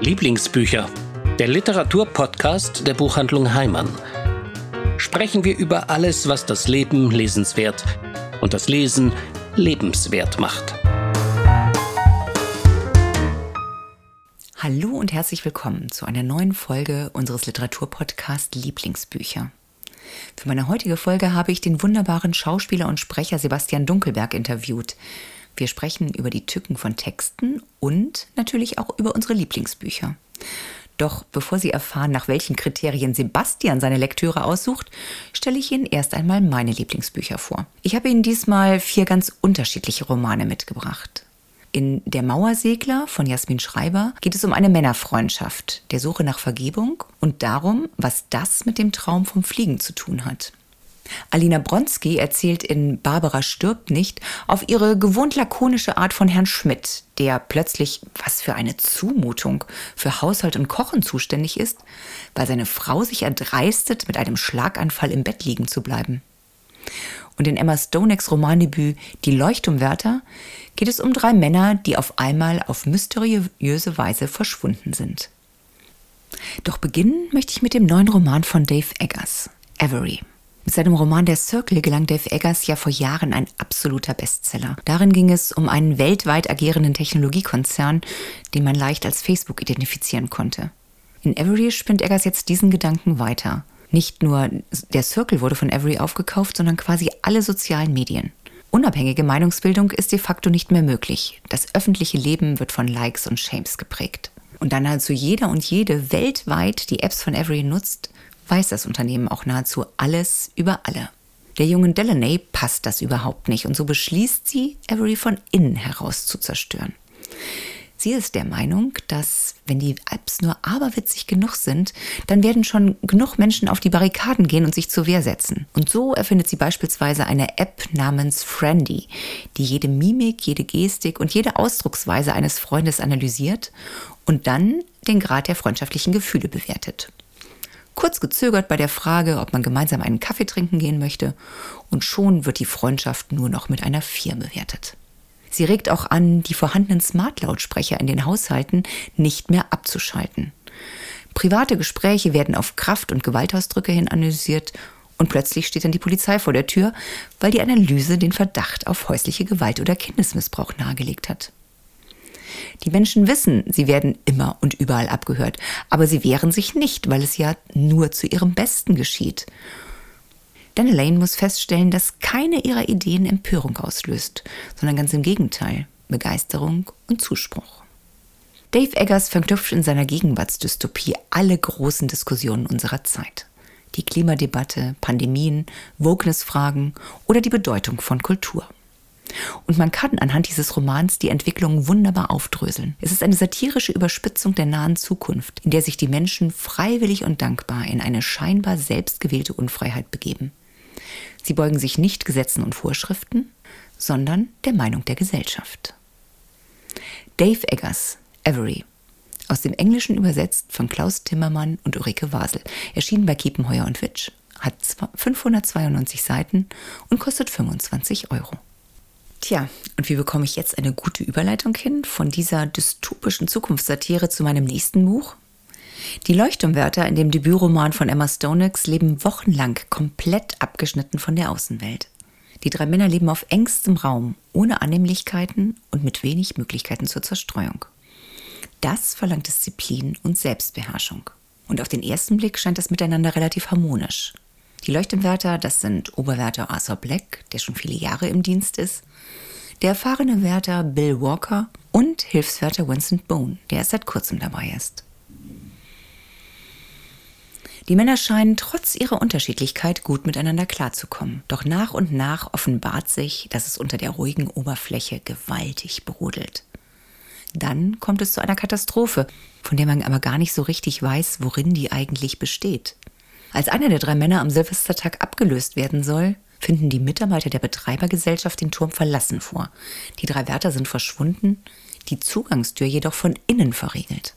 Lieblingsbücher, der Literaturpodcast der Buchhandlung Heimann. Sprechen wir über alles, was das Leben lesenswert und das Lesen lebenswert macht. Hallo und herzlich willkommen zu einer neuen Folge unseres Literaturpodcasts Lieblingsbücher. Für meine heutige Folge habe ich den wunderbaren Schauspieler und Sprecher Sebastian Dunkelberg interviewt. Wir sprechen über die Tücken von Texten und natürlich auch über unsere Lieblingsbücher. Doch bevor Sie erfahren, nach welchen Kriterien Sebastian seine Lektüre aussucht, stelle ich Ihnen erst einmal meine Lieblingsbücher vor. Ich habe Ihnen diesmal vier ganz unterschiedliche Romane mitgebracht. In Der Mauersegler von Jasmin Schreiber geht es um eine Männerfreundschaft, der Suche nach Vergebung und darum, was das mit dem Traum vom Fliegen zu tun hat. Alina Bronski erzählt in Barbara stirbt nicht auf ihre gewohnt lakonische Art von Herrn Schmidt, der plötzlich, was für eine Zumutung, für Haushalt und Kochen zuständig ist, weil seine Frau sich erdreistet, mit einem Schlaganfall im Bett liegen zu bleiben. Und in Emma Stonecks Romandebüt Die Leuchtturmwärter geht es um drei Männer, die auf einmal auf mysteriöse Weise verschwunden sind. Doch beginnen möchte ich mit dem neuen Roman von Dave Eggers, Avery. Mit seinem Roman Der Circle gelang Dave Eggers ja vor Jahren ein absoluter Bestseller. Darin ging es um einen weltweit agierenden Technologiekonzern, den man leicht als Facebook identifizieren konnte. In Avery spinnt Eggers jetzt diesen Gedanken weiter. Nicht nur der Circle wurde von Avery aufgekauft, sondern quasi alle sozialen Medien. Unabhängige Meinungsbildung ist de facto nicht mehr möglich. Das öffentliche Leben wird von Likes und Shames geprägt. Und da nahezu jeder und jede weltweit die Apps von Avery nutzt, weiß das Unternehmen auch nahezu alles über alle. Der jungen Delaney passt das überhaupt nicht und so beschließt sie, Avery von innen heraus zu zerstören. Sie ist der Meinung, dass wenn die Apps nur aberwitzig genug sind, dann werden schon genug Menschen auf die Barrikaden gehen und sich zur Wehr setzen. Und so erfindet sie beispielsweise eine App namens Friendy, die jede Mimik, jede Gestik und jede Ausdrucksweise eines Freundes analysiert und dann den Grad der freundschaftlichen Gefühle bewertet kurz gezögert bei der Frage, ob man gemeinsam einen Kaffee trinken gehen möchte, und schon wird die Freundschaft nur noch mit einer Vier bewertet. Sie regt auch an, die vorhandenen Smart-Lautsprecher in den Haushalten nicht mehr abzuschalten. Private Gespräche werden auf Kraft- und Gewaltausdrücke hin analysiert und plötzlich steht dann die Polizei vor der Tür, weil die Analyse den Verdacht auf häusliche Gewalt oder Kindesmissbrauch nahegelegt hat. Die Menschen wissen, sie werden immer und überall abgehört, aber sie wehren sich nicht, weil es ja nur zu ihrem Besten geschieht. Denn Elaine muss feststellen, dass keine ihrer Ideen Empörung auslöst, sondern ganz im Gegenteil, Begeisterung und Zuspruch. Dave Eggers verknüpft in seiner Gegenwartsdystopie alle großen Diskussionen unserer Zeit. Die Klimadebatte, Pandemien, Wokeness-Fragen oder die Bedeutung von Kultur. Und man kann anhand dieses Romans die Entwicklung wunderbar aufdröseln. Es ist eine satirische Überspitzung der nahen Zukunft, in der sich die Menschen freiwillig und dankbar in eine scheinbar selbstgewählte Unfreiheit begeben. Sie beugen sich nicht Gesetzen und Vorschriften, sondern der Meinung der Gesellschaft. Dave Eggers, Avery. Aus dem Englischen übersetzt von Klaus Timmermann und Ulrike Wasel. Erschienen bei Kiepenheuer und Witsch. Hat 592 Seiten und kostet 25 Euro. Tja, und wie bekomme ich jetzt eine gute Überleitung hin von dieser dystopischen Zukunftssatire zu meinem nächsten Buch? Die Leuchtturmwärter in dem Debütroman von Emma Stonex leben wochenlang komplett abgeschnitten von der Außenwelt. Die drei Männer leben auf engstem Raum, ohne Annehmlichkeiten und mit wenig Möglichkeiten zur Zerstreuung. Das verlangt Disziplin und Selbstbeherrschung. Und auf den ersten Blick scheint das miteinander relativ harmonisch. Die Leuchtturmwärter, das sind Oberwärter Arthur Black, der schon viele Jahre im Dienst ist, der erfahrene Wärter Bill Walker und Hilfswärter Vincent Bone, der erst seit kurzem dabei ist. Die Männer scheinen trotz ihrer Unterschiedlichkeit gut miteinander klarzukommen. Doch nach und nach offenbart sich, dass es unter der ruhigen Oberfläche gewaltig brodelt. Dann kommt es zu einer Katastrophe, von der man aber gar nicht so richtig weiß, worin die eigentlich besteht. Als einer der drei Männer am Silvestertag abgelöst werden soll, finden die Mitarbeiter der Betreibergesellschaft den Turm verlassen vor. Die drei Wärter sind verschwunden, die Zugangstür jedoch von innen verriegelt.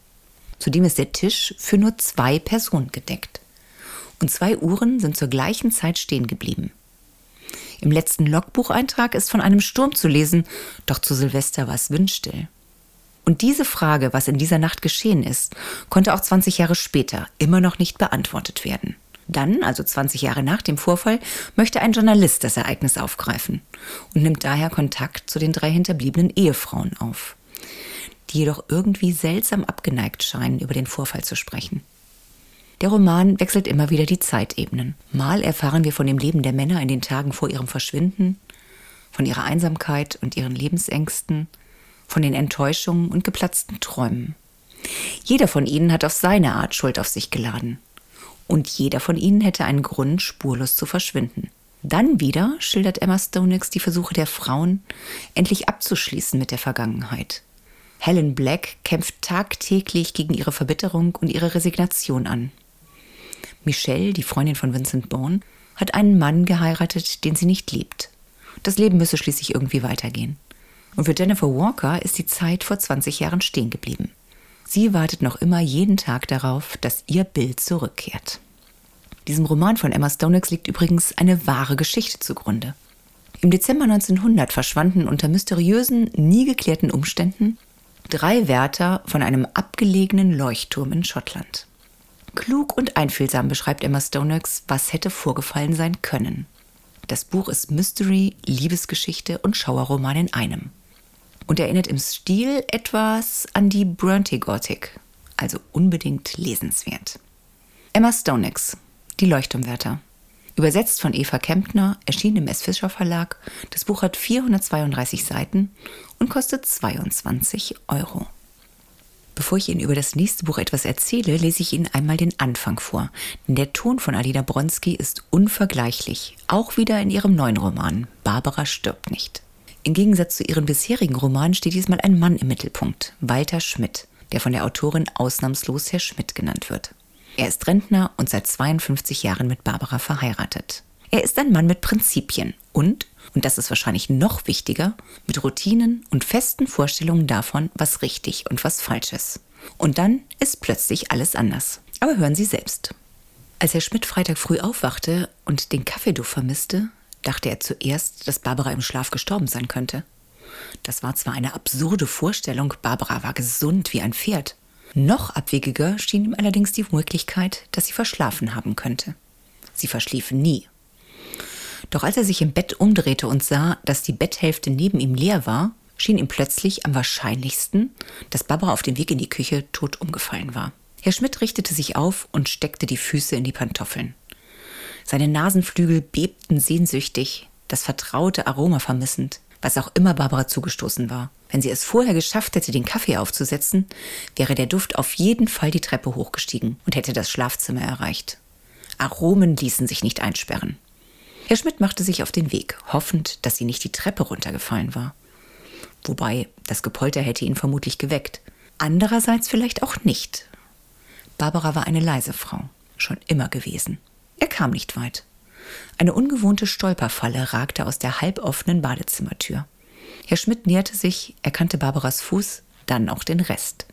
Zudem ist der Tisch für nur zwei Personen gedeckt. Und zwei Uhren sind zur gleichen Zeit stehen geblieben. Im letzten Logbucheintrag ist von einem Sturm zu lesen, doch zu Silvester war es windstill. Und diese Frage, was in dieser Nacht geschehen ist, konnte auch 20 Jahre später immer noch nicht beantwortet werden. Dann, also 20 Jahre nach dem Vorfall, möchte ein Journalist das Ereignis aufgreifen und nimmt daher Kontakt zu den drei hinterbliebenen Ehefrauen auf, die jedoch irgendwie seltsam abgeneigt scheinen, über den Vorfall zu sprechen. Der Roman wechselt immer wieder die Zeitebenen. Mal erfahren wir von dem Leben der Männer in den Tagen vor ihrem Verschwinden, von ihrer Einsamkeit und ihren Lebensängsten, von den Enttäuschungen und geplatzten Träumen. Jeder von ihnen hat auf seine Art Schuld auf sich geladen und jeder von ihnen hätte einen Grund, spurlos zu verschwinden. Dann wieder schildert Emma Stonex die Versuche der Frauen, endlich abzuschließen mit der Vergangenheit. Helen Black kämpft tagtäglich gegen ihre Verbitterung und ihre Resignation an. Michelle, die Freundin von Vincent Bourne, hat einen Mann geheiratet, den sie nicht liebt. Das Leben müsse schließlich irgendwie weitergehen. Und für Jennifer Walker ist die Zeit vor 20 Jahren stehen geblieben. Sie wartet noch immer jeden Tag darauf, dass ihr Bild zurückkehrt. Diesem Roman von Emma Stonex liegt übrigens eine wahre Geschichte zugrunde. Im Dezember 1900 verschwanden unter mysteriösen, nie geklärten Umständen drei Wärter von einem abgelegenen Leuchtturm in Schottland. Klug und einfühlsam beschreibt Emma Stonex, was hätte vorgefallen sein können. Das Buch ist Mystery, Liebesgeschichte und Schauerroman in einem und erinnert im Stil etwas an die Bronte Gothic, also unbedingt lesenswert. Emma Stonex, Die Leuchtturmwärter. Übersetzt von Eva Kempner, erschien im S. Fischer Verlag. Das Buch hat 432 Seiten und kostet 22 Euro. Bevor ich Ihnen über das nächste Buch etwas erzähle, lese ich Ihnen einmal den Anfang vor. Denn der Ton von Alina Bronski ist unvergleichlich, auch wieder in ihrem neuen Roman Barbara stirbt nicht. Im Gegensatz zu ihren bisherigen Romanen steht diesmal ein Mann im Mittelpunkt, Walter Schmidt, der von der Autorin ausnahmslos Herr Schmidt genannt wird. Er ist Rentner und seit 52 Jahren mit Barbara verheiratet. Er ist ein Mann mit Prinzipien und, und das ist wahrscheinlich noch wichtiger, mit Routinen und festen Vorstellungen davon, was richtig und was falsch ist. Und dann ist plötzlich alles anders. Aber hören Sie selbst. Als Herr Schmidt Freitag früh aufwachte und den Kaffeeduft vermisste, dachte er zuerst, dass Barbara im Schlaf gestorben sein könnte. Das war zwar eine absurde Vorstellung, Barbara war gesund wie ein Pferd. Noch abwegiger schien ihm allerdings die Möglichkeit, dass sie verschlafen haben könnte. Sie verschlief nie. Doch als er sich im Bett umdrehte und sah, dass die Betthälfte neben ihm leer war, schien ihm plötzlich am wahrscheinlichsten, dass Barbara auf dem Weg in die Küche tot umgefallen war. Herr Schmidt richtete sich auf und steckte die Füße in die Pantoffeln. Seine Nasenflügel bebten sehnsüchtig, das vertraute Aroma vermissend, was auch immer Barbara zugestoßen war. Wenn sie es vorher geschafft hätte, den Kaffee aufzusetzen, wäre der Duft auf jeden Fall die Treppe hochgestiegen und hätte das Schlafzimmer erreicht. Aromen ließen sich nicht einsperren. Herr Schmidt machte sich auf den Weg, hoffend, dass sie nicht die Treppe runtergefallen war. Wobei, das Gepolter hätte ihn vermutlich geweckt. Andererseits vielleicht auch nicht. Barbara war eine leise Frau, schon immer gewesen. Er kam nicht weit. Eine ungewohnte Stolperfalle ragte aus der halboffenen Badezimmertür. Herr Schmidt näherte sich, erkannte Barbaras Fuß, dann auch den Rest.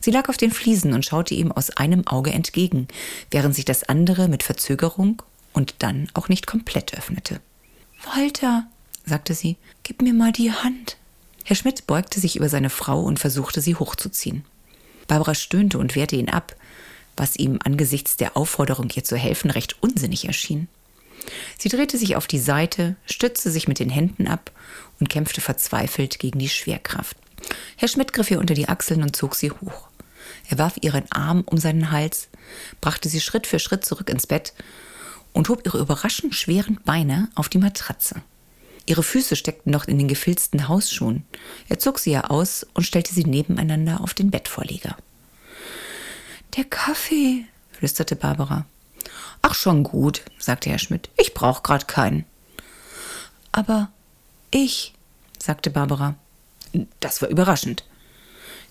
Sie lag auf den Fliesen und schaute ihm aus einem Auge entgegen, während sich das andere mit Verzögerung und dann auch nicht komplett öffnete. Walter, sagte sie, gib mir mal die Hand. Herr Schmidt beugte sich über seine Frau und versuchte, sie hochzuziehen. Barbara stöhnte und wehrte ihn ab, was ihm angesichts der Aufforderung, ihr zu helfen, recht unsinnig erschien. Sie drehte sich auf die Seite, stützte sich mit den Händen ab und kämpfte verzweifelt gegen die Schwerkraft. Herr Schmidt griff ihr unter die Achseln und zog sie hoch. Er warf ihren Arm um seinen Hals, brachte sie Schritt für Schritt zurück ins Bett und hob ihre überraschend schweren Beine auf die Matratze. Ihre Füße steckten noch in den gefilzten Hausschuhen. Er zog sie ja aus und stellte sie nebeneinander auf den Bettvorleger. Der Kaffee, flüsterte Barbara. Ach, schon gut, sagte Herr Schmidt. Ich brauch grad keinen. Aber ich, sagte Barbara. Das war überraschend.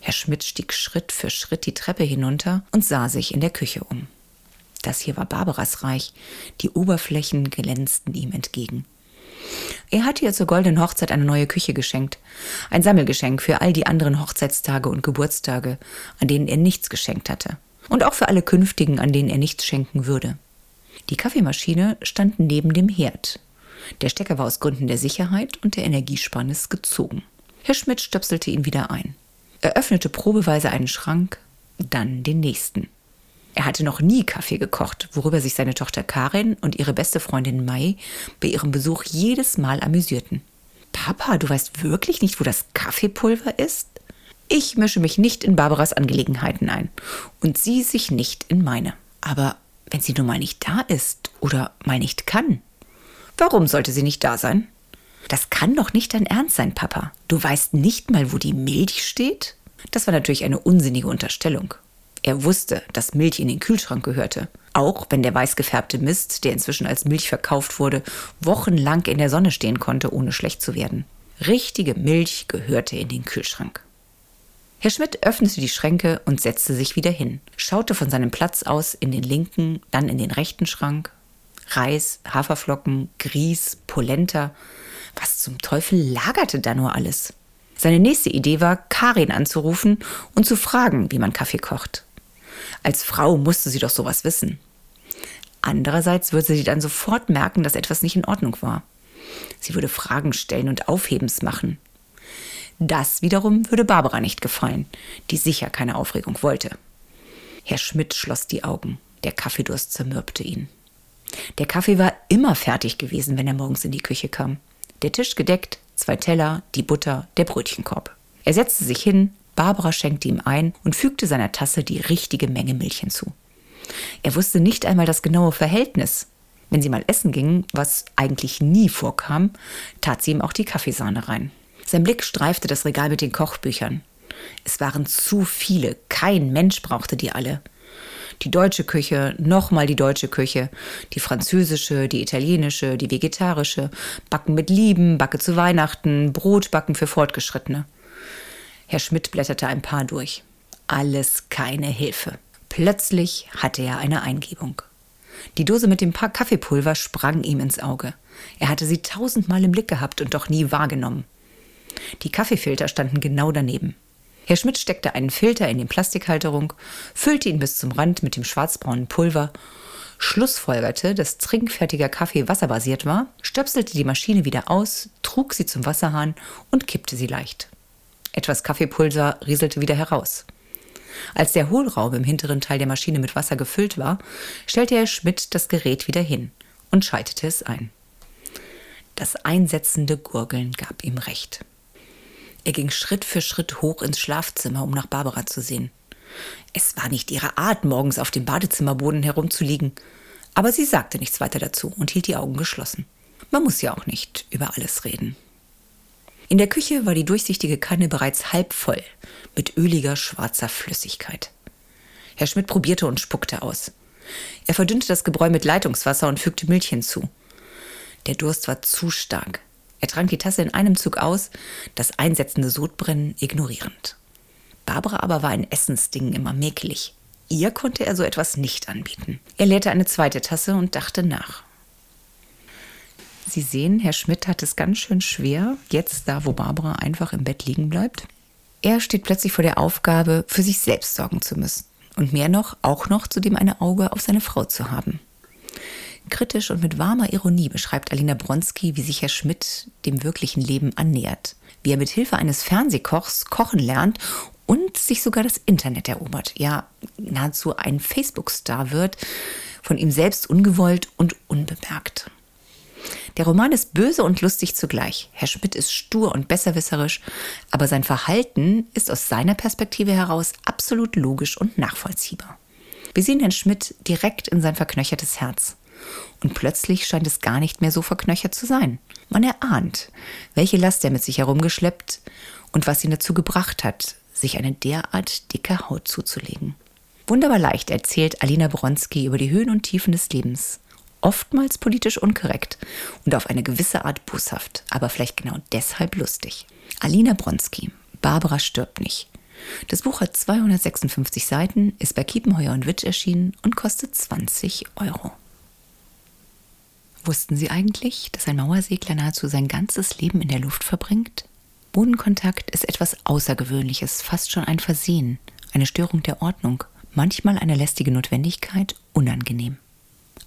Herr Schmidt stieg Schritt für Schritt die Treppe hinunter und sah sich in der Küche um. Das hier war Barbaras Reich. Die Oberflächen glänzten ihm entgegen. Er hatte ihr zur goldenen Hochzeit eine neue Küche geschenkt. Ein Sammelgeschenk für all die anderen Hochzeitstage und Geburtstage, an denen er nichts geschenkt hatte und auch für alle künftigen, an denen er nichts schenken würde. Die Kaffeemaschine stand neben dem Herd. Der Stecker war aus Gründen der Sicherheit und der Energiesparnis gezogen. Herr Schmidt stöpselte ihn wieder ein. Er öffnete probeweise einen Schrank, dann den nächsten. Er hatte noch nie Kaffee gekocht, worüber sich seine Tochter Karin und ihre beste Freundin Mai bei ihrem Besuch jedes Mal amüsierten. Papa, du weißt wirklich nicht, wo das Kaffeepulver ist? Ich mische mich nicht in Barbaras Angelegenheiten ein und sie sich nicht in meine. Aber wenn sie nun mal nicht da ist oder mal nicht kann, warum sollte sie nicht da sein? Das kann doch nicht dein Ernst sein, Papa. Du weißt nicht mal, wo die Milch steht? Das war natürlich eine unsinnige Unterstellung. Er wusste, dass Milch in den Kühlschrank gehörte. Auch wenn der weiß gefärbte Mist, der inzwischen als Milch verkauft wurde, wochenlang in der Sonne stehen konnte, ohne schlecht zu werden. Richtige Milch gehörte in den Kühlschrank. Herr Schmidt öffnete die Schränke und setzte sich wieder hin, schaute von seinem Platz aus in den linken, dann in den rechten Schrank. Reis, Haferflocken, Grieß, Polenta. Was zum Teufel lagerte da nur alles? Seine nächste Idee war, Karin anzurufen und zu fragen, wie man Kaffee kocht. Als Frau musste sie doch sowas wissen. Andererseits würde sie dann sofort merken, dass etwas nicht in Ordnung war. Sie würde Fragen stellen und Aufhebens machen. Das wiederum würde Barbara nicht gefallen, die sicher keine Aufregung wollte. Herr Schmidt schloss die Augen. Der Kaffeedurst zermürbte ihn. Der Kaffee war immer fertig gewesen, wenn er morgens in die Küche kam. Der Tisch gedeckt, zwei Teller, die Butter, der Brötchenkorb. Er setzte sich hin, Barbara schenkte ihm ein und fügte seiner Tasse die richtige Menge Milch hinzu. Er wusste nicht einmal das genaue Verhältnis. Wenn sie mal essen gingen, was eigentlich nie vorkam, tat sie ihm auch die Kaffeesahne rein. Sein Blick streifte das Regal mit den Kochbüchern. Es waren zu viele, kein Mensch brauchte die alle. Die deutsche Küche, nochmal die deutsche Küche, die französische, die italienische, die vegetarische, Backen mit Lieben, Backe zu Weihnachten, Brotbacken für Fortgeschrittene. Herr Schmidt blätterte ein paar durch. Alles keine Hilfe. Plötzlich hatte er eine Eingebung. Die Dose mit dem Paar Kaffeepulver sprang ihm ins Auge. Er hatte sie tausendmal im Blick gehabt und doch nie wahrgenommen. Die Kaffeefilter standen genau daneben. Herr Schmidt steckte einen Filter in die Plastikhalterung, füllte ihn bis zum Rand mit dem schwarzbraunen Pulver, schlussfolgerte, dass trinkfertiger Kaffee wasserbasiert war, stöpselte die Maschine wieder aus, trug sie zum Wasserhahn und kippte sie leicht. Etwas Kaffeepulver rieselte wieder heraus. Als der Hohlraum im hinteren Teil der Maschine mit Wasser gefüllt war, stellte Herr Schmidt das Gerät wieder hin und schaltete es ein. Das einsetzende Gurgeln gab ihm recht. Er ging Schritt für Schritt hoch ins Schlafzimmer, um nach Barbara zu sehen. Es war nicht ihre Art, morgens auf dem Badezimmerboden herumzuliegen, aber sie sagte nichts weiter dazu und hielt die Augen geschlossen. Man muss ja auch nicht über alles reden. In der Küche war die durchsichtige Kanne bereits halb voll mit öliger schwarzer Flüssigkeit. Herr Schmidt probierte und spuckte aus. Er verdünnte das Gebräu mit Leitungswasser und fügte Milch hinzu. Der Durst war zu stark. Er trank die Tasse in einem Zug aus, das einsetzende Sodbrennen ignorierend. Barbara aber war ein Essensding immer mäkelig. Ihr konnte er so etwas nicht anbieten. Er leerte eine zweite Tasse und dachte nach. Sie sehen, Herr Schmidt hat es ganz schön schwer, jetzt da, wo Barbara einfach im Bett liegen bleibt. Er steht plötzlich vor der Aufgabe, für sich selbst sorgen zu müssen. Und mehr noch, auch noch zudem ein Auge auf seine Frau zu haben. Kritisch und mit warmer Ironie beschreibt Alina Bronski, wie sich Herr Schmidt dem wirklichen Leben annähert. Wie er mit Hilfe eines Fernsehkochs kochen lernt und sich sogar das Internet erobert. Ja, nahezu ein Facebook-Star wird, von ihm selbst ungewollt und unbemerkt. Der Roman ist böse und lustig zugleich. Herr Schmidt ist stur und besserwisserisch, aber sein Verhalten ist aus seiner Perspektive heraus absolut logisch und nachvollziehbar. Wir sehen Herrn Schmidt direkt in sein verknöchertes Herz. Und plötzlich scheint es gar nicht mehr so verknöchert zu sein. Man erahnt, welche Last er mit sich herumgeschleppt und was ihn dazu gebracht hat, sich eine derart dicke Haut zuzulegen. Wunderbar leicht erzählt Alina Bronski über die Höhen und Tiefen des Lebens oftmals politisch unkorrekt und auf eine gewisse Art boshaft, aber vielleicht genau deshalb lustig. Alina Bronski, Barbara stirbt nicht. Das Buch hat 256 Seiten, ist bei Kiepenheuer und Witsch erschienen und kostet 20 Euro. Wussten Sie eigentlich, dass ein Mauersegler nahezu sein ganzes Leben in der Luft verbringt? Bodenkontakt ist etwas Außergewöhnliches, fast schon ein Versehen, eine Störung der Ordnung, manchmal eine lästige Notwendigkeit, unangenehm.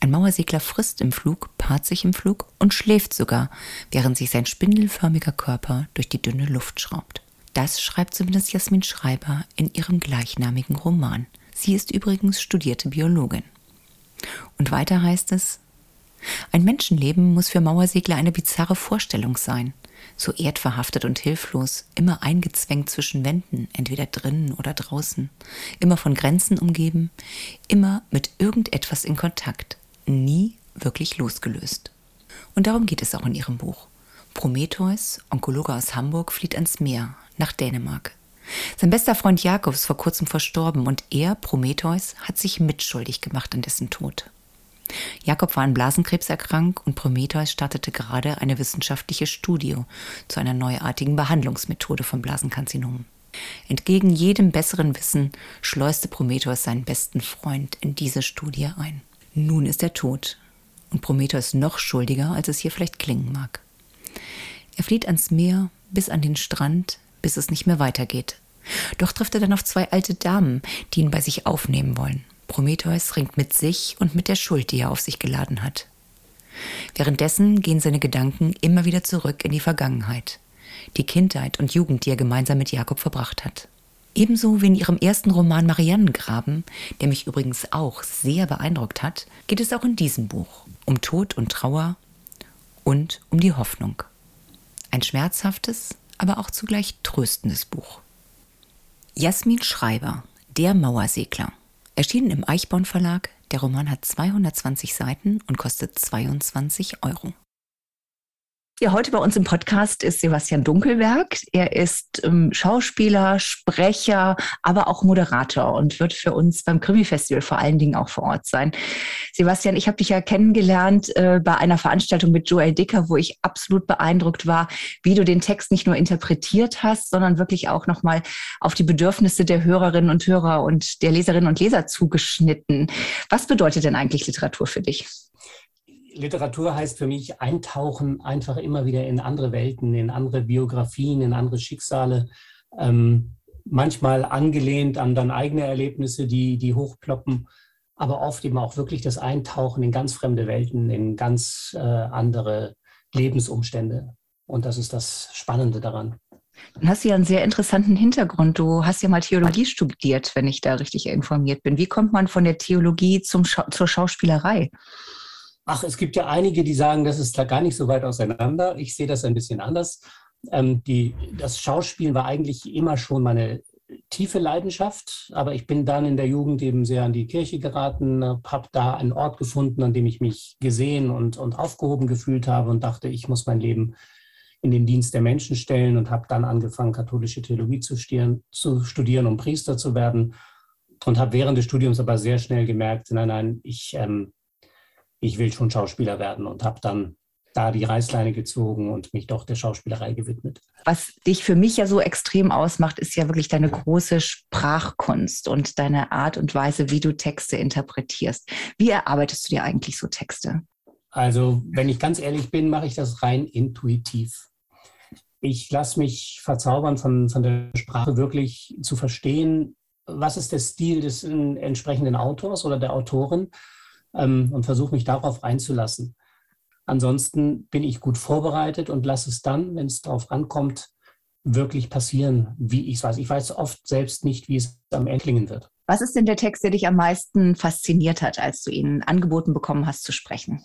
Ein Mauersegler frisst im Flug, paart sich im Flug und schläft sogar, während sich sein spindelförmiger Körper durch die dünne Luft schraubt. Das schreibt zumindest Jasmin Schreiber in ihrem gleichnamigen Roman. Sie ist übrigens studierte Biologin. Und weiter heißt es, ein Menschenleben muss für Mauersegler eine bizarre Vorstellung sein. So erdverhaftet und hilflos, immer eingezwängt zwischen Wänden, entweder drinnen oder draußen, immer von Grenzen umgeben, immer mit irgendetwas in Kontakt, nie wirklich losgelöst. Und darum geht es auch in ihrem Buch. Prometheus, Onkologe aus Hamburg, flieht ans Meer, nach Dänemark. Sein bester Freund Jakob ist vor kurzem verstorben und er, Prometheus, hat sich mitschuldig gemacht an dessen Tod. Jakob war an Blasenkrebs erkrankt und Prometheus startete gerade eine wissenschaftliche Studie zu einer neuartigen Behandlungsmethode von Blasenkarzinomen. Entgegen jedem besseren Wissen schleuste Prometheus seinen besten Freund in diese Studie ein. Nun ist er tot und Prometheus noch schuldiger, als es hier vielleicht klingen mag. Er flieht ans Meer bis an den Strand, bis es nicht mehr weitergeht. Doch trifft er dann auf zwei alte Damen, die ihn bei sich aufnehmen wollen. Prometheus ringt mit sich und mit der Schuld, die er auf sich geladen hat. Währenddessen gehen seine Gedanken immer wieder zurück in die Vergangenheit, die Kindheit und Jugend, die er gemeinsam mit Jakob verbracht hat. Ebenso wie in ihrem ersten Roman Mariannengraben, der mich übrigens auch sehr beeindruckt hat, geht es auch in diesem Buch um Tod und Trauer und um die Hoffnung. Ein schmerzhaftes, aber auch zugleich tröstendes Buch. Jasmin Schreiber, Der Mauersegler. Erschienen im Eichborn Verlag. Der Roman hat 220 Seiten und kostet 22 Euro. Ja, heute bei uns im Podcast ist Sebastian Dunkelberg. Er ist ähm, Schauspieler, Sprecher, aber auch Moderator und wird für uns beim Krimi-Festival vor allen Dingen auch vor Ort sein. Sebastian, ich habe dich ja kennengelernt äh, bei einer Veranstaltung mit Joel Dicker, wo ich absolut beeindruckt war, wie du den Text nicht nur interpretiert hast, sondern wirklich auch nochmal auf die Bedürfnisse der Hörerinnen und Hörer und der Leserinnen und Leser zugeschnitten. Was bedeutet denn eigentlich Literatur für dich? Literatur heißt für mich eintauchen einfach immer wieder in andere Welten, in andere Biografien, in andere Schicksale. Ähm, manchmal angelehnt an dann eigene Erlebnisse, die, die hochploppen, aber oft eben auch wirklich das Eintauchen in ganz fremde Welten, in ganz äh, andere Lebensumstände. Und das ist das Spannende daran. Dann hast du ja einen sehr interessanten Hintergrund. Du hast ja mal Theologie studiert, wenn ich da richtig informiert bin. Wie kommt man von der Theologie zum Scha zur Schauspielerei? Ach, es gibt ja einige, die sagen, das ist da gar nicht so weit auseinander. Ich sehe das ein bisschen anders. Ähm, die, das Schauspielen war eigentlich immer schon meine tiefe Leidenschaft, aber ich bin dann in der Jugend eben sehr an die Kirche geraten, habe da einen Ort gefunden, an dem ich mich gesehen und, und aufgehoben gefühlt habe und dachte, ich muss mein Leben in den Dienst der Menschen stellen und habe dann angefangen, katholische Theologie zu studieren, zu studieren, um Priester zu werden und habe während des Studiums aber sehr schnell gemerkt, nein, nein, ich ähm, ich will schon Schauspieler werden und habe dann da die Reißleine gezogen und mich doch der Schauspielerei gewidmet. Was dich für mich ja so extrem ausmacht, ist ja wirklich deine große Sprachkunst und deine Art und Weise, wie du Texte interpretierst. Wie erarbeitest du dir eigentlich so Texte? Also, wenn ich ganz ehrlich bin, mache ich das rein intuitiv. Ich lasse mich verzaubern von, von der Sprache wirklich zu verstehen, was ist der Stil des entsprechenden Autors oder der Autorin ähm, und versuche mich darauf einzulassen. Ansonsten bin ich gut vorbereitet und lasse es dann, wenn es darauf ankommt, wirklich passieren, wie ich es weiß. Ich weiß oft selbst nicht, wie es am Ende klingen wird. Was ist denn der Text, der dich am meisten fasziniert hat, als du ihn angeboten bekommen hast zu sprechen?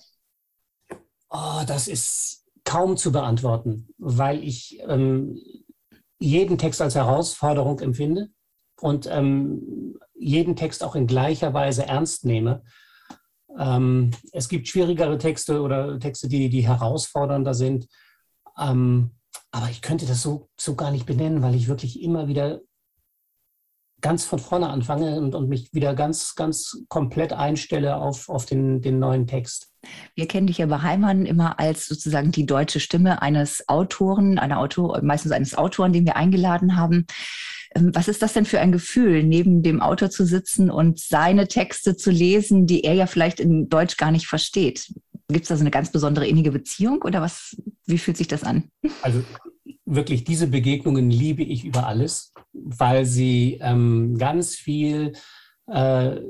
Oh, das ist kaum zu beantworten, weil ich ähm, jeden Text als Herausforderung empfinde und ähm, jeden Text auch in gleicher Weise ernst nehme. Ähm, es gibt schwierigere Texte oder Texte, die, die herausfordernder sind. Ähm, aber ich könnte das so, so gar nicht benennen, weil ich wirklich immer wieder ganz von vorne anfange und, und mich wieder ganz, ganz komplett einstelle auf, auf den, den neuen Text. Wir kennen dich ja bei Heimann immer als sozusagen die deutsche Stimme eines Autoren, einer Autor, meistens eines Autoren, den wir eingeladen haben. Ähm, was ist das denn für ein Gefühl, neben dem Autor zu sitzen und seine Texte zu lesen, die er ja vielleicht in Deutsch gar nicht versteht? Gibt es da so eine ganz besondere innige Beziehung oder was, wie fühlt sich das an? Also wirklich, diese Begegnungen liebe ich über alles, weil sie ähm, ganz viel äh,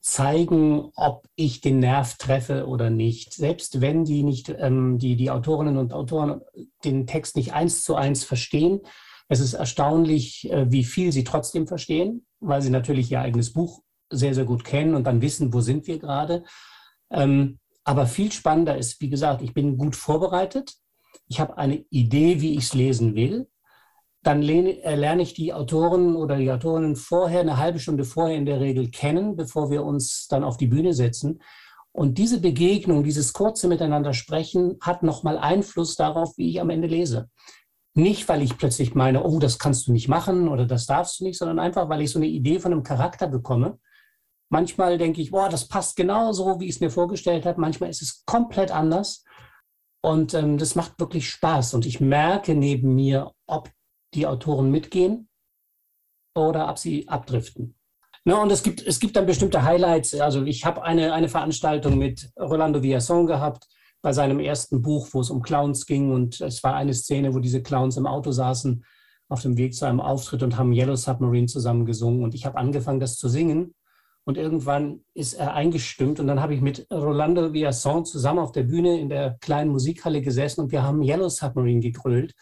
zeigen, ob ich den Nerv treffe oder nicht. Selbst wenn die nicht, ähm, die, die Autorinnen und Autoren den Text nicht eins zu eins verstehen, Es ist erstaunlich, äh, wie viel sie trotzdem verstehen, weil sie natürlich ihr eigenes Buch sehr, sehr gut kennen und dann wissen, wo sind wir gerade. Ähm, aber viel spannender ist, wie gesagt, ich bin gut vorbereitet. Ich habe eine Idee, wie ich es lesen will. Dann äh, lerne ich die Autoren oder die Autorinnen vorher, eine halbe Stunde vorher in der Regel kennen, bevor wir uns dann auf die Bühne setzen. Und diese Begegnung, dieses kurze Miteinander sprechen, hat nochmal Einfluss darauf, wie ich am Ende lese. Nicht, weil ich plötzlich meine, oh, das kannst du nicht machen oder das darfst du nicht, sondern einfach, weil ich so eine Idee von einem Charakter bekomme. Manchmal denke ich, boah, das passt genau so, wie ich es mir vorgestellt habe. Manchmal ist es komplett anders. Und ähm, das macht wirklich Spaß. Und ich merke neben mir, ob die Autoren mitgehen oder ob sie abdriften. Ne, und es gibt, es gibt dann bestimmte Highlights. Also ich habe eine, eine Veranstaltung mit Rolando Villasson gehabt bei seinem ersten Buch, wo es um Clowns ging. Und es war eine Szene, wo diese Clowns im Auto saßen auf dem Weg zu einem Auftritt und haben Yellow Submarine zusammen gesungen. Und ich habe angefangen, das zu singen. Und irgendwann ist er eingestimmt. Und dann habe ich mit Rolando Villasson zusammen auf der Bühne in der kleinen Musikhalle gesessen und wir haben Yellow Submarine gegrölt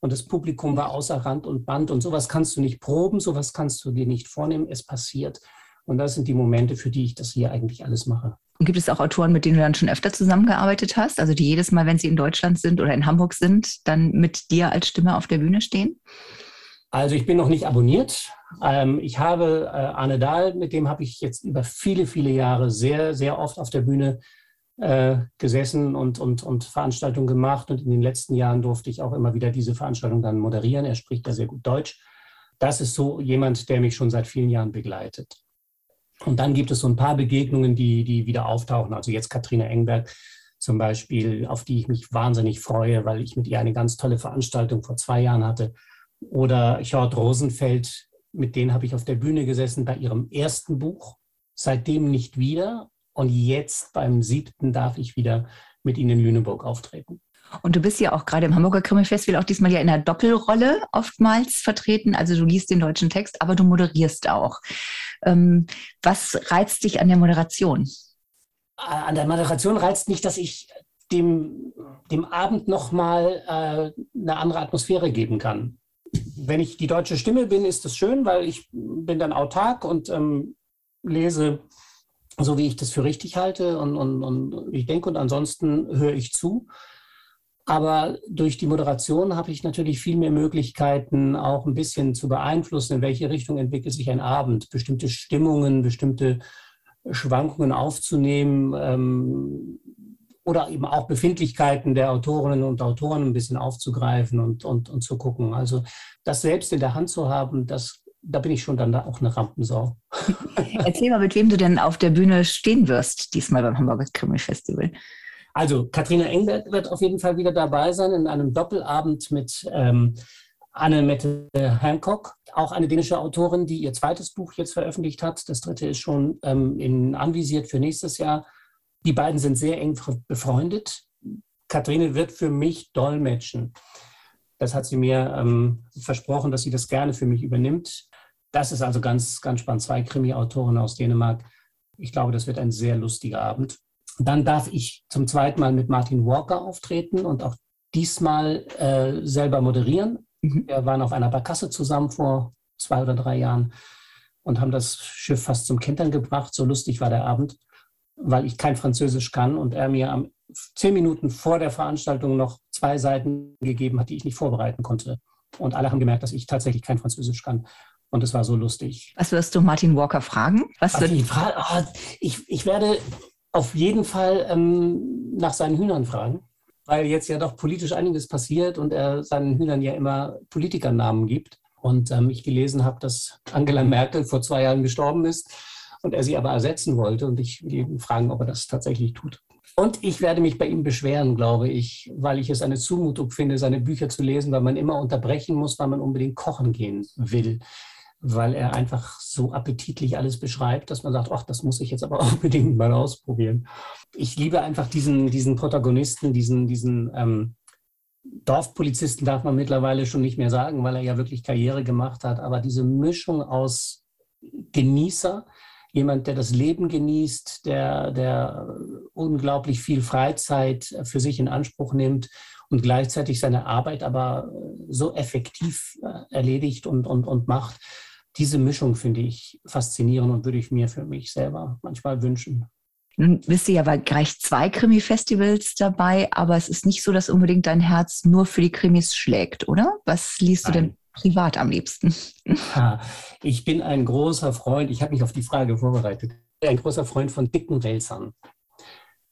und das Publikum war außer Rand und Band. Und sowas kannst du nicht proben, sowas kannst du dir nicht vornehmen. Es passiert. Und das sind die Momente, für die ich das hier eigentlich alles mache. Und gibt es auch Autoren, mit denen du dann schon öfter zusammengearbeitet hast? Also die jedes Mal, wenn sie in Deutschland sind oder in Hamburg sind, dann mit dir als Stimme auf der Bühne stehen? Also ich bin noch nicht abonniert. Ähm, ich habe äh, Arne Dahl, mit dem habe ich jetzt über viele, viele Jahre sehr, sehr oft auf der Bühne äh, gesessen und, und, und Veranstaltungen gemacht. Und in den letzten Jahren durfte ich auch immer wieder diese Veranstaltung dann moderieren. Er spricht da sehr gut Deutsch. Das ist so jemand, der mich schon seit vielen Jahren begleitet. Und dann gibt es so ein paar Begegnungen, die, die wieder auftauchen. Also jetzt Katrina Engberg zum Beispiel, auf die ich mich wahnsinnig freue, weil ich mit ihr eine ganz tolle Veranstaltung vor zwei Jahren hatte. Oder Jörg Rosenfeld, mit denen habe ich auf der Bühne gesessen bei ihrem ersten Buch. Seitdem nicht wieder. Und jetzt beim siebten darf ich wieder mit Ihnen in Lüneburg auftreten. Und du bist ja auch gerade im Hamburger Krimi-Festival auch diesmal ja in einer Doppelrolle oftmals vertreten. Also du liest den deutschen Text, aber du moderierst auch. Ähm, was reizt dich an der Moderation? Äh, an der Moderation reizt mich, dass ich dem, dem Abend nochmal äh, eine andere Atmosphäre geben kann. Wenn ich die deutsche Stimme bin, ist das schön, weil ich bin dann autark und ähm, lese so wie ich das für richtig halte und, und, und ich denke und ansonsten höre ich zu. Aber durch die Moderation habe ich natürlich viel mehr Möglichkeiten, auch ein bisschen zu beeinflussen, in welche Richtung entwickelt sich ein Abend, bestimmte Stimmungen, bestimmte Schwankungen aufzunehmen ähm, oder eben auch Befindlichkeiten der Autorinnen und Autoren ein bisschen aufzugreifen und, und, und zu gucken. Also das selbst in der Hand zu haben, das da bin ich schon dann da auch eine Rampensau. Erzähl mal, mit wem du denn auf der Bühne stehen wirst, diesmal beim Hamburger Krimi Festival. Also, Katrina Engberg wird auf jeden Fall wieder dabei sein in einem Doppelabend mit ähm, Anne-Mette Hancock, auch eine dänische Autorin, die ihr zweites Buch jetzt veröffentlicht hat. Das dritte ist schon ähm, in, anvisiert für nächstes Jahr. Die beiden sind sehr eng befreundet. Katrine wird für mich dolmetschen. Das hat sie mir ähm, versprochen, dass sie das gerne für mich übernimmt. Das ist also ganz, ganz spannend. Zwei Krimi-Autoren aus Dänemark. Ich glaube, das wird ein sehr lustiger Abend. Dann darf ich zum zweiten Mal mit Martin Walker auftreten und auch diesmal äh, selber moderieren. Mhm. Wir waren auf einer Barkasse zusammen vor zwei oder drei Jahren und haben das Schiff fast zum Kentern gebracht. So lustig war der Abend, weil ich kein Französisch kann und er mir am zehn Minuten vor der Veranstaltung noch zwei Seiten gegeben hat, die ich nicht vorbereiten konnte. Und alle haben gemerkt, dass ich tatsächlich kein Französisch kann. Und es war so lustig. Was wirst du Martin Walker fragen? Was Martin, fra oh, ich, ich werde auf jeden Fall ähm, nach seinen Hühnern fragen, weil jetzt ja doch politisch einiges passiert und er seinen Hühnern ja immer Politikernamen gibt. Und ähm, ich gelesen habe, dass Angela Merkel vor zwei Jahren gestorben ist und er sie aber ersetzen wollte. Und ich will ihn fragen, ob er das tatsächlich tut. Und ich werde mich bei ihm beschweren, glaube ich, weil ich es eine Zumutung finde, seine Bücher zu lesen, weil man immer unterbrechen muss, weil man unbedingt kochen gehen will. Weil er einfach so appetitlich alles beschreibt, dass man sagt, ach, das muss ich jetzt aber unbedingt mal ausprobieren. Ich liebe einfach diesen, diesen Protagonisten, diesen, diesen ähm, Dorfpolizisten darf man mittlerweile schon nicht mehr sagen, weil er ja wirklich Karriere gemacht hat. Aber diese Mischung aus Genießer, jemand, der das Leben genießt, der, der unglaublich viel Freizeit für sich in Anspruch nimmt und gleichzeitig seine Arbeit aber so effektiv äh, erledigt und, und, und macht. Diese Mischung finde ich faszinierend und würde ich mir für mich selber manchmal wünschen. Nun bist du ja bei gleich zwei Krimi-Festivals dabei, aber es ist nicht so, dass unbedingt dein Herz nur für die Krimis schlägt, oder? Was liest Nein. du denn privat am liebsten? Ich bin ein großer Freund, ich habe mich auf die Frage vorbereitet, ein großer Freund von dicken Wälzern.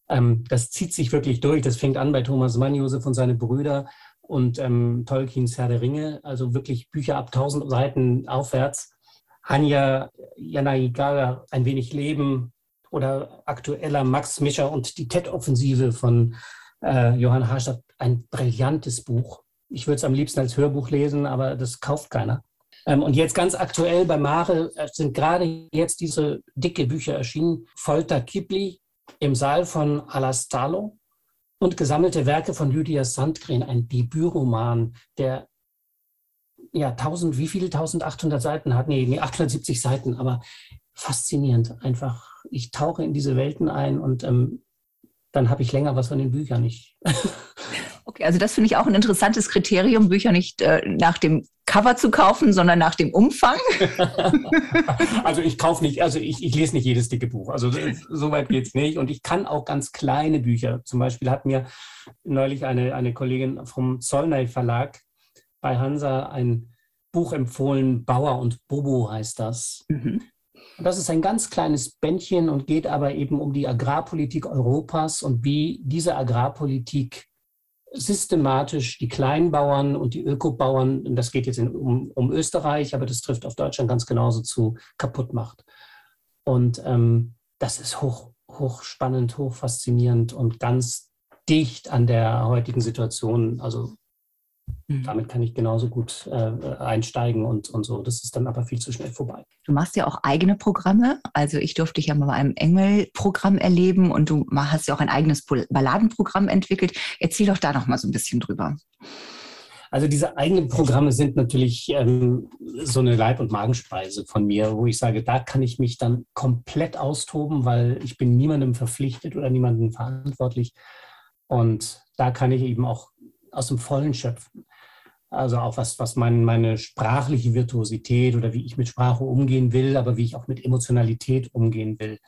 Ähm, das zieht sich wirklich durch. Das fängt an bei Thomas Mann, Josef und seine Brüder und ähm, Tolkiens Herr der Ringe, also wirklich Bücher ab 1000 Seiten aufwärts. Hanya Yanagigara, Ein wenig Leben oder aktueller Max Mischer und die TED-Offensive von äh, Johann Harstadt, ein brillantes Buch. Ich würde es am liebsten als Hörbuch lesen, aber das kauft keiner. Ähm, und jetzt ganz aktuell bei Mare äh, sind gerade jetzt diese dicke Bücher erschienen. Folter Kibli im Saal von Alastalo und gesammelte Werke von Lydia Sandgren, ein Debütroman, der ja, 1000, wie viele? 1800 Seiten hat? Nee, nee, 870 Seiten, aber faszinierend. Einfach, ich tauche in diese Welten ein und ähm, dann habe ich länger was von den Büchern nicht. Okay, also das finde ich auch ein interessantes Kriterium, Bücher nicht äh, nach dem Cover zu kaufen, sondern nach dem Umfang. also ich kaufe nicht, also ich, ich lese nicht jedes dicke Buch. Also so weit geht es nicht. Und ich kann auch ganz kleine Bücher. Zum Beispiel hat mir neulich eine, eine Kollegin vom Zollnei Verlag bei Hansa ein Buch empfohlen, Bauer und Bobo heißt das. Mhm. Das ist ein ganz kleines Bändchen und geht aber eben um die Agrarpolitik Europas und wie diese Agrarpolitik systematisch die Kleinbauern und die Ökobauern, und das geht jetzt in, um, um, Österreich, aber das trifft auf Deutschland ganz genauso zu, kaputt macht. Und ähm, das ist hoch, hoch spannend, hoch faszinierend und ganz dicht an der heutigen Situation. Also Mhm. Damit kann ich genauso gut äh, einsteigen und, und so. Das ist dann aber viel zu schnell vorbei. Du machst ja auch eigene Programme. Also ich durfte dich ja mal bei einem Engel-Programm erleben und du hast ja auch ein eigenes Balladenprogramm entwickelt. Erzähl doch da noch mal so ein bisschen drüber. Also diese eigenen Programme sind natürlich ähm, so eine Leib- und Magenspeise von mir, wo ich sage, da kann ich mich dann komplett austoben, weil ich bin niemandem verpflichtet oder niemandem verantwortlich. Und da kann ich eben auch aus dem Vollen schöpfen. Also auch was, was mein, meine sprachliche Virtuosität oder wie ich mit Sprache umgehen will, aber wie ich auch mit Emotionalität umgehen will.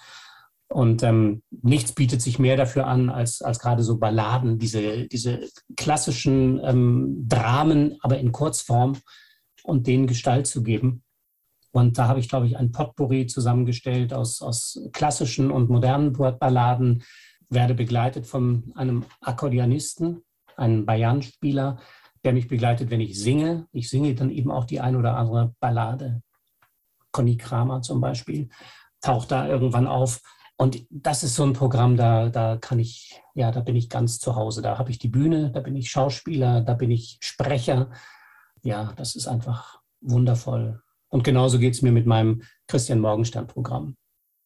Und ähm, nichts bietet sich mehr dafür an, als, als gerade so Balladen, diese, diese klassischen ähm, Dramen, aber in Kurzform und denen Gestalt zu geben. Und da habe ich, glaube ich, ein Potpourri zusammengestellt aus, aus klassischen und modernen Balladen, werde begleitet von einem Akkordeonisten, einen Bayan-Spieler, der mich begleitet, wenn ich singe. Ich singe dann eben auch die ein oder andere Ballade. Conny Kramer zum Beispiel taucht da irgendwann auf. Und das ist so ein Programm, da, da kann ich, ja, da bin ich ganz zu Hause. Da habe ich die Bühne, da bin ich Schauspieler, da bin ich Sprecher. Ja, das ist einfach wundervoll. Und genauso geht es mir mit meinem Christian Morgenstern-Programm,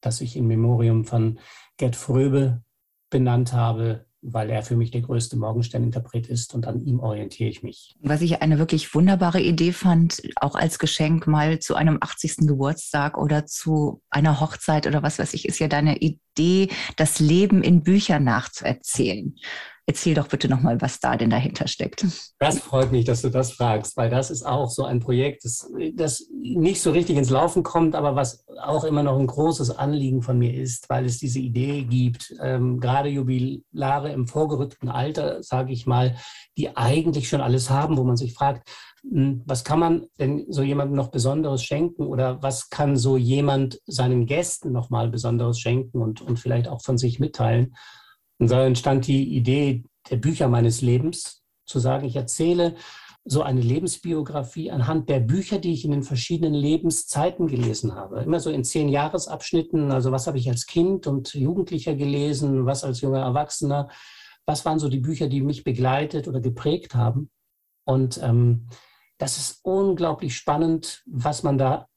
das ich in Memorium von Gerd Fröbe benannt habe, weil er für mich der größte Morgenstern-Interpret ist und an ihm orientiere ich mich. Was ich eine wirklich wunderbare Idee fand, auch als Geschenk mal zu einem 80. Geburtstag oder zu einer Hochzeit oder was weiß ich, ist ja deine Idee, das Leben in Büchern nachzuerzählen. Erzähl doch bitte nochmal, was da denn dahinter steckt. Das freut mich, dass du das fragst, weil das ist auch so ein Projekt, das, das nicht so richtig ins Laufen kommt, aber was auch immer noch ein großes Anliegen von mir ist, weil es diese Idee gibt, ähm, gerade Jubilare im vorgerückten Alter, sage ich mal, die eigentlich schon alles haben, wo man sich fragt, hm, was kann man denn so jemandem noch Besonderes schenken oder was kann so jemand seinen Gästen nochmal Besonderes schenken und, und vielleicht auch von sich mitteilen? Und so entstand die Idee der Bücher meines Lebens, zu sagen, ich erzähle so eine Lebensbiografie anhand der Bücher, die ich in den verschiedenen Lebenszeiten gelesen habe. Immer so in zehn Jahresabschnitten. Also was habe ich als Kind und Jugendlicher gelesen, was als junger Erwachsener. Was waren so die Bücher, die mich begleitet oder geprägt haben? Und ähm, das ist unglaublich spannend, was man da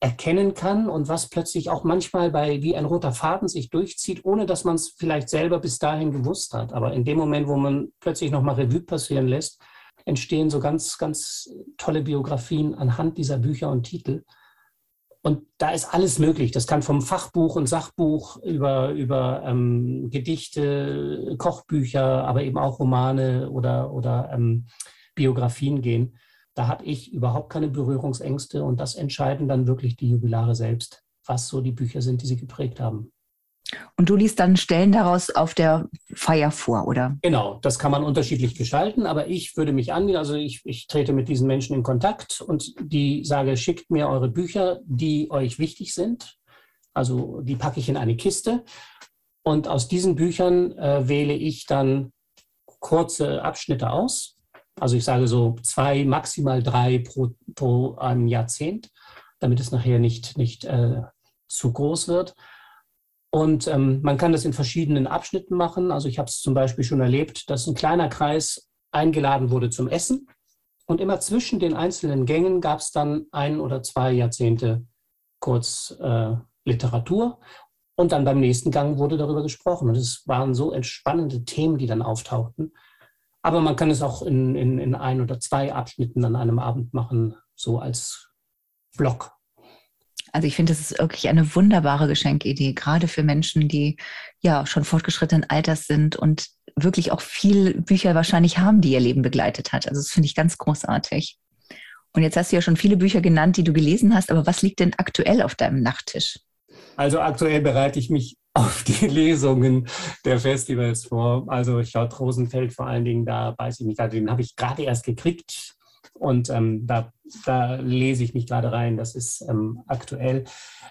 erkennen kann und was plötzlich auch manchmal bei wie ein roter Faden sich durchzieht, ohne dass man es vielleicht selber bis dahin gewusst hat. Aber in dem Moment, wo man plötzlich nochmal Revue passieren lässt, entstehen so ganz, ganz tolle Biografien anhand dieser Bücher und Titel. Und da ist alles möglich. Das kann vom Fachbuch und Sachbuch über, über ähm, Gedichte, Kochbücher, aber eben auch Romane oder, oder ähm, Biografien gehen. Da habe ich überhaupt keine Berührungsängste und das entscheiden dann wirklich die Jubilare selbst, was so die Bücher sind, die sie geprägt haben. Und du liest dann Stellen daraus auf der Feier vor, oder? Genau, das kann man unterschiedlich gestalten, aber ich würde mich an, also ich, ich trete mit diesen Menschen in Kontakt und die sage, schickt mir eure Bücher, die euch wichtig sind. Also die packe ich in eine Kiste und aus diesen Büchern äh, wähle ich dann kurze Abschnitte aus. Also ich sage so zwei, maximal drei pro, pro einem Jahrzehnt, damit es nachher nicht, nicht äh, zu groß wird. Und ähm, man kann das in verschiedenen Abschnitten machen. Also ich habe es zum Beispiel schon erlebt, dass ein kleiner Kreis eingeladen wurde zum Essen. Und immer zwischen den einzelnen Gängen gab es dann ein oder zwei Jahrzehnte kurz äh, Literatur. Und dann beim nächsten Gang wurde darüber gesprochen. Und es waren so entspannende Themen, die dann auftauchten. Aber man kann es auch in, in, in ein oder zwei Abschnitten an einem Abend machen, so als Block. Also ich finde, das ist wirklich eine wunderbare Geschenkidee, gerade für Menschen, die ja schon fortgeschrittenen Alters sind und wirklich auch viel Bücher wahrscheinlich haben, die ihr Leben begleitet hat. Also das finde ich ganz großartig. Und jetzt hast du ja schon viele Bücher genannt, die du gelesen hast, aber was liegt denn aktuell auf deinem Nachttisch? Also aktuell bereite ich mich auf die Lesungen der Festivals vor. Also ich glaube, Rosenfeld vor allen Dingen, da weiß ich nicht, den habe ich gerade erst gekriegt und ähm, da, da, lese ich mich gerade rein, das ist ähm, aktuell.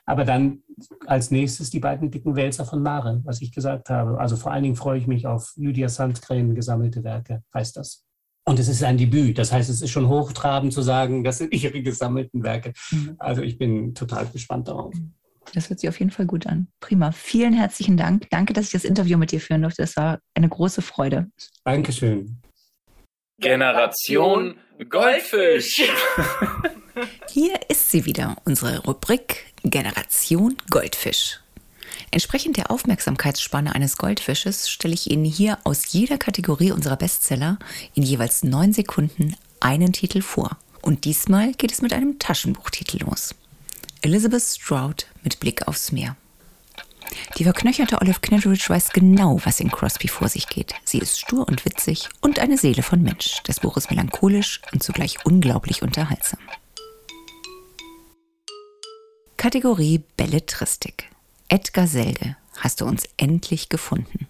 Aber dann als nächstes die beiden dicken Wälzer von Mare, was ich gesagt habe. Also vor allen Dingen freue ich mich auf Lydia Sandgren gesammelte Werke, heißt das. Und es ist ein Debüt, das heißt, es ist schon hochtrabend zu sagen, das sind ihre gesammelten Werke. Mhm. Also ich bin total gespannt darauf. Das hört sich auf jeden Fall gut an. Prima. Vielen herzlichen Dank. Danke, dass ich das Interview mit dir führen durfte. Das war eine große Freude. Dankeschön. Generation Goldfisch. Hier ist sie wieder, unsere Rubrik Generation Goldfisch. Entsprechend der Aufmerksamkeitsspanne eines Goldfisches stelle ich Ihnen hier aus jeder Kategorie unserer Bestseller in jeweils neun Sekunden einen Titel vor. Und diesmal geht es mit einem Taschenbuchtitel los. Elizabeth Stroud mit Blick aufs Meer. Die verknöcherte Olive Knettridge weiß genau, was in Crosby vor sich geht. Sie ist stur und witzig und eine Seele von Mensch. Das Buch ist melancholisch und zugleich unglaublich unterhaltsam. Kategorie Belletristik. Edgar Selge, hast du uns endlich gefunden.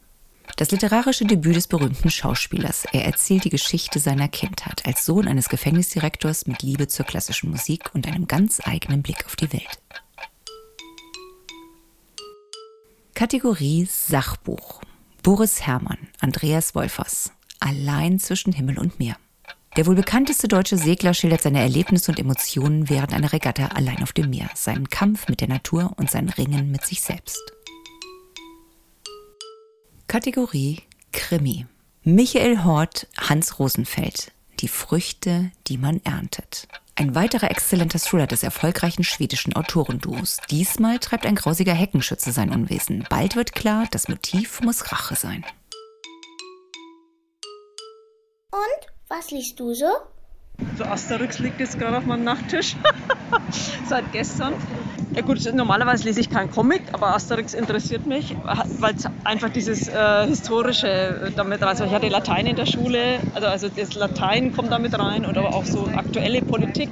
Das literarische Debüt des berühmten Schauspielers. Er erzählt die Geschichte seiner Kindheit als Sohn eines Gefängnisdirektors mit Liebe zur klassischen Musik und einem ganz eigenen Blick auf die Welt. Kategorie Sachbuch. Boris Herrmann, Andreas Wolfers. Allein zwischen Himmel und Meer. Der wohl bekannteste deutsche Segler schildert seine Erlebnisse und Emotionen während einer Regatta allein auf dem Meer, seinen Kampf mit der Natur und sein Ringen mit sich selbst. Kategorie Krimi. Michael Hort, Hans Rosenfeld. Die Früchte, die man erntet. Ein weiterer exzellenter Thriller des erfolgreichen schwedischen Autorenduos. Diesmal treibt ein grausiger Heckenschütze sein Unwesen. Bald wird klar, das Motiv muss Rache sein. Und was liest du so? So Asterix liegt jetzt gerade auf meinem Nachttisch. Seit gestern. Ja gut, normalerweise lese ich keinen Comic, aber Asterix interessiert mich, weil es einfach dieses äh, historische damit, also ich hatte Latein in der Schule, also, also das Latein kommt damit rein und aber auch so aktuelle Politik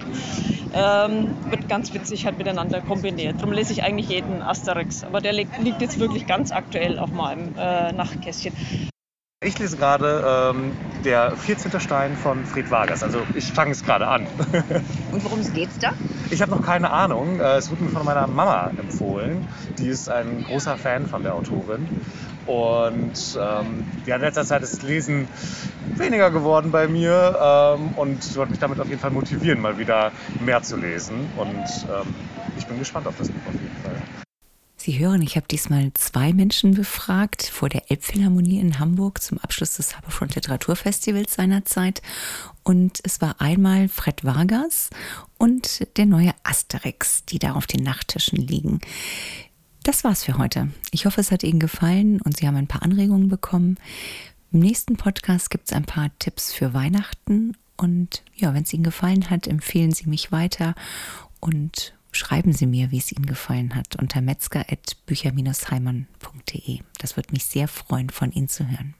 ähm, wird ganz witzig halt miteinander kombiniert. Darum lese ich eigentlich jeden Asterix, aber der liegt, liegt jetzt wirklich ganz aktuell auf meinem äh, Nachtkästchen. Ich lese gerade ähm, der 14. Stein von Fred Vargas. Also ich fange es gerade an. Und worum geht es da? Ich habe noch keine Ahnung. Äh, es wurde mir von meiner Mama empfohlen. Die ist ein großer Fan von der Autorin. Und ähm, ja, in letzter Zeit ist Lesen weniger geworden bei mir ähm, und wollte mich damit auf jeden Fall motivieren, mal wieder mehr zu lesen. Und ähm, ich bin gespannt auf das Buch auf jeden Fall. Sie hören, ich habe diesmal zwei Menschen befragt vor der Elbphilharmonie in Hamburg zum Abschluss des Harbourfront Literaturfestivals seinerzeit. Und es war einmal Fred Vargas und der neue Asterix, die da auf den Nachttischen liegen. Das war's für heute. Ich hoffe, es hat Ihnen gefallen und Sie haben ein paar Anregungen bekommen. Im nächsten Podcast gibt es ein paar Tipps für Weihnachten. Und ja, wenn es Ihnen gefallen hat, empfehlen Sie mich weiter und schreiben Sie mir, wie es Ihnen gefallen hat, unter metzger.bücher-heimann.de. Das würde mich sehr freuen, von Ihnen zu hören.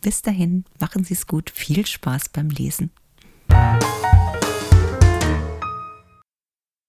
Bis dahin, machen Sie es gut, viel Spaß beim Lesen.